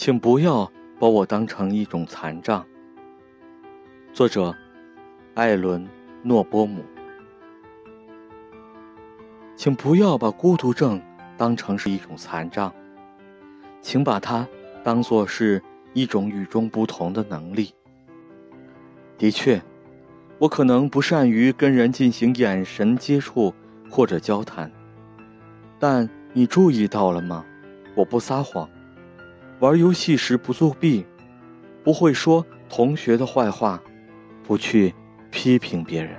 请不要把我当成一种残障。作者：艾伦·诺波姆。请不要把孤独症当成是一种残障，请把它当作是一种与众不同的能力。的确，我可能不善于跟人进行眼神接触或者交谈，但你注意到了吗？我不撒谎，玩游戏时不作弊，不会说同学的坏话，不去批评别人。